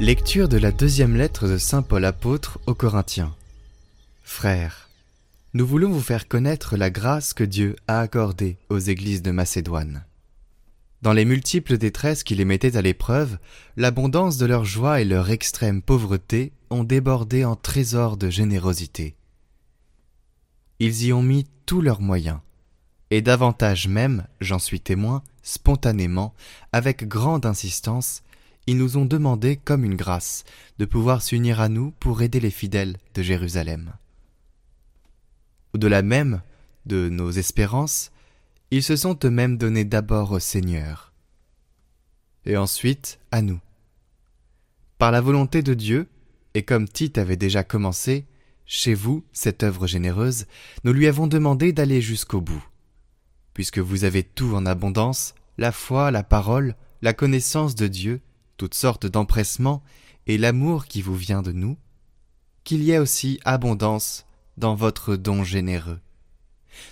Lecture de la deuxième lettre de Saint Paul apôtre aux Corinthiens. Frères, nous voulons vous faire connaître la grâce que Dieu a accordée aux églises de Macédoine. Dans les multiples détresses qui les mettaient à l'épreuve, l'abondance de leur joie et leur extrême pauvreté ont débordé en trésors de générosité. Ils y ont mis tous leurs moyens, et davantage même, j'en suis témoin, spontanément, avec grande insistance, ils nous ont demandé comme une grâce de pouvoir s'unir à nous pour aider les fidèles de Jérusalem. Au-delà même de nos espérances, ils se sont eux-mêmes donnés d'abord au Seigneur, et ensuite à nous. Par la volonté de Dieu, et comme Tite avait déjà commencé, chez vous, cette œuvre généreuse, nous lui avons demandé d'aller jusqu'au bout. Puisque vous avez tout en abondance, la foi, la parole, la connaissance de Dieu, toutes sortes d'empressements et l'amour qui vous vient de nous, qu'il y ait aussi abondance dans votre don généreux.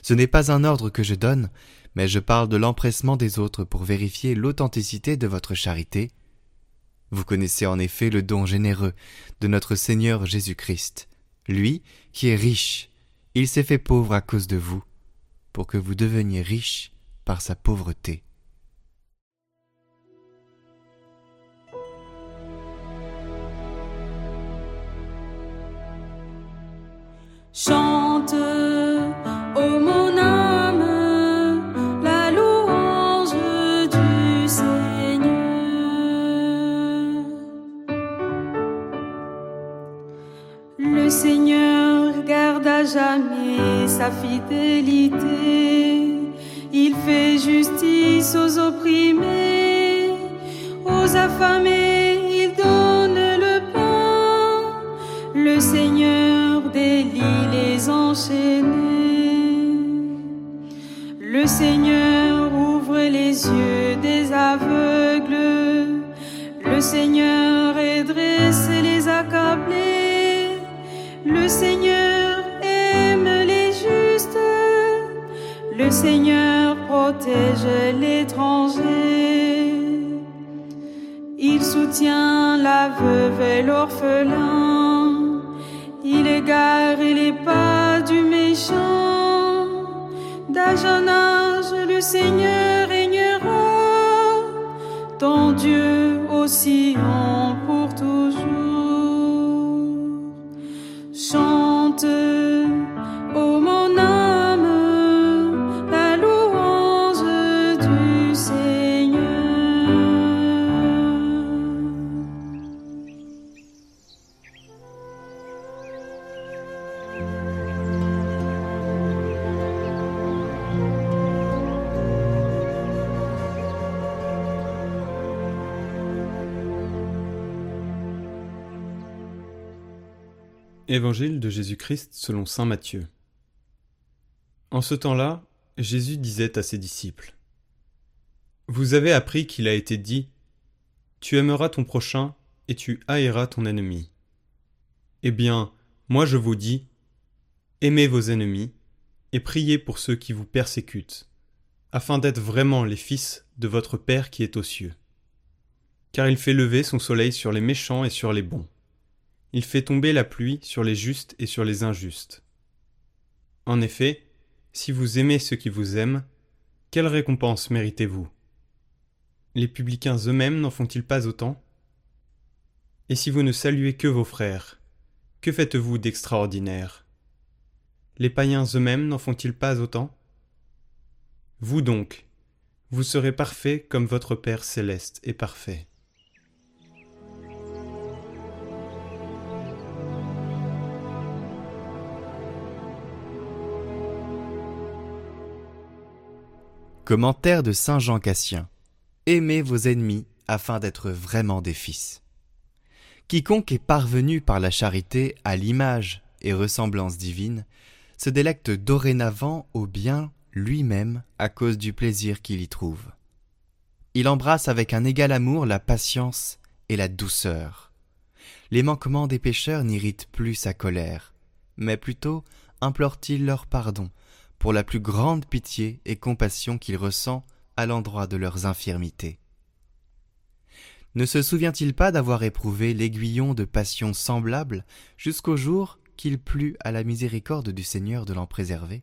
Ce n'est pas un ordre que je donne, mais je parle de l'empressement des autres pour vérifier l'authenticité de votre charité. Vous connaissez en effet le don généreux de notre Seigneur Jésus-Christ. Lui, qui est riche, il s'est fait pauvre à cause de vous, pour que vous deveniez riches par sa pauvreté. Sa fidélité. Il fait justice aux opprimés, aux affamés, il donne le pain. Le Seigneur délie les enchaînés. Le Seigneur protège l'étranger. Il soutient la veuve et l'orphelin. Il égare les pas du méchant. D'âge en âge, le Seigneur régnera. Ton Dieu aussi en Évangile de Jésus-Christ selon Saint Matthieu. En ce temps-là, Jésus disait à ses disciples Vous avez appris qu'il a été dit Tu aimeras ton prochain et tu haïras ton ennemi. Eh bien, moi je vous dis Aimez vos ennemis et priez pour ceux qui vous persécutent, afin d'être vraiment les fils de votre Père qui est aux cieux. Car il fait lever son soleil sur les méchants et sur les bons il fait tomber la pluie sur les justes et sur les injustes. En effet, si vous aimez ceux qui vous aiment, quelle récompense méritez-vous? Les publicains eux-mêmes n'en font-ils pas autant? Et si vous ne saluez que vos frères, que faites-vous d'extraordinaire? Les païens eux-mêmes n'en font-ils pas autant? Vous donc, vous serez parfaits comme votre Père céleste est parfait. Commentaire de Saint Jean Cassien. Aimez vos ennemis afin d'être vraiment des fils. Quiconque est parvenu par la charité à l'image et ressemblance divine se délecte dorénavant au bien lui-même à cause du plaisir qu'il y trouve. Il embrasse avec un égal amour la patience et la douceur. Les manquements des pécheurs n'irritent plus sa colère, mais plutôt implore-t-il leur pardon pour la plus grande pitié et compassion qu'il ressent à l'endroit de leurs infirmités. Ne se souvient-il pas d'avoir éprouvé l'aiguillon de passions semblables jusqu'au jour qu'il plut à la miséricorde du Seigneur de l'en préserver?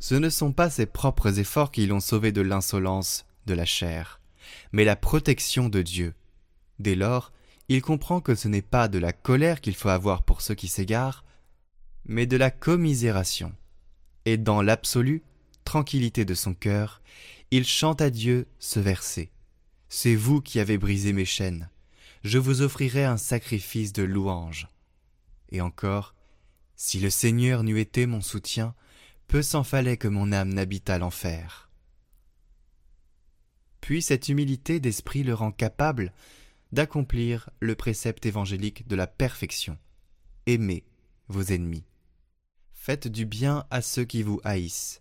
Ce ne sont pas ses propres efforts qui l'ont sauvé de l'insolence de la chair, mais la protection de Dieu. Dès lors, il comprend que ce n'est pas de la colère qu'il faut avoir pour ceux qui s'égarent, mais de la commisération. Et dans l'absolue tranquillité de son cœur, il chante à Dieu ce verset. C'est vous qui avez brisé mes chaînes. Je vous offrirai un sacrifice de louange. Et encore, si le Seigneur n'eût été mon soutien, peu s'en fallait que mon âme n'habitât l'enfer. Puis cette humilité d'esprit le rend capable d'accomplir le précepte évangélique de la perfection. Aimez vos ennemis. Faites du bien à ceux qui vous haïssent.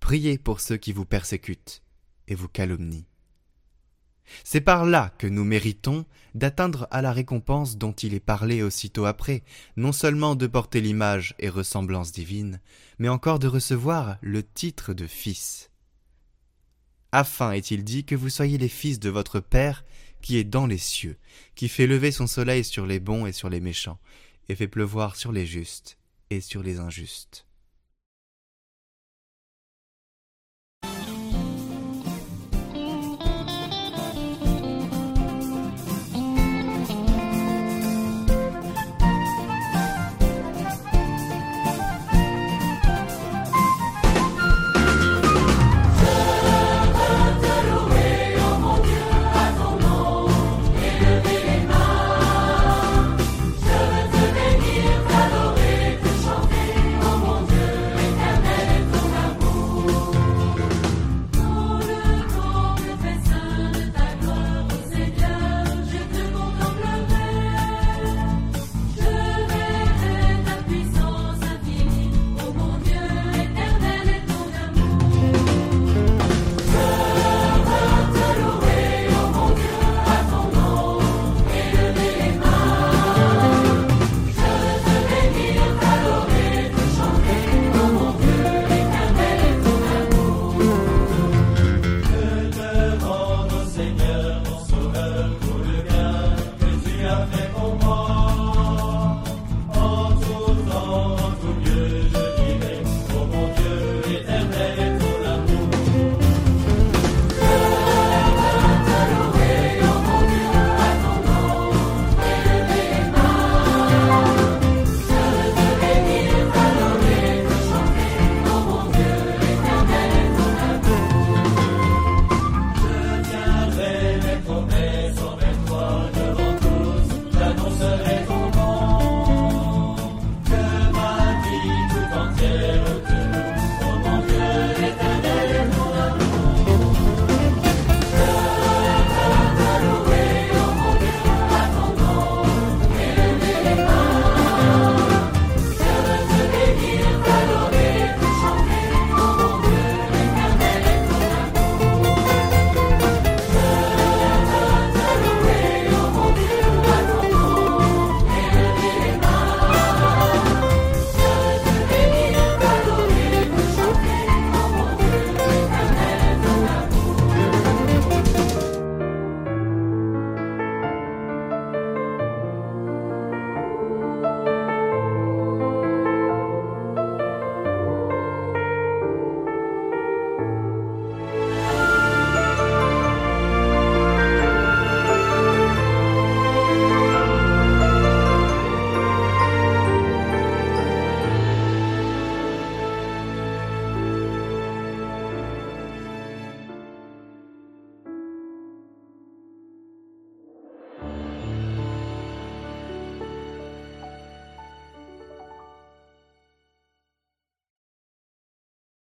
Priez pour ceux qui vous persécutent et vous calomnient. C'est par là que nous méritons d'atteindre à la récompense dont il est parlé aussitôt après, non seulement de porter l'image et ressemblance divine, mais encore de recevoir le titre de fils. Afin est-il dit que vous soyez les fils de votre Père qui est dans les cieux, qui fait lever son soleil sur les bons et sur les méchants, et fait pleuvoir sur les justes et sur les injustes.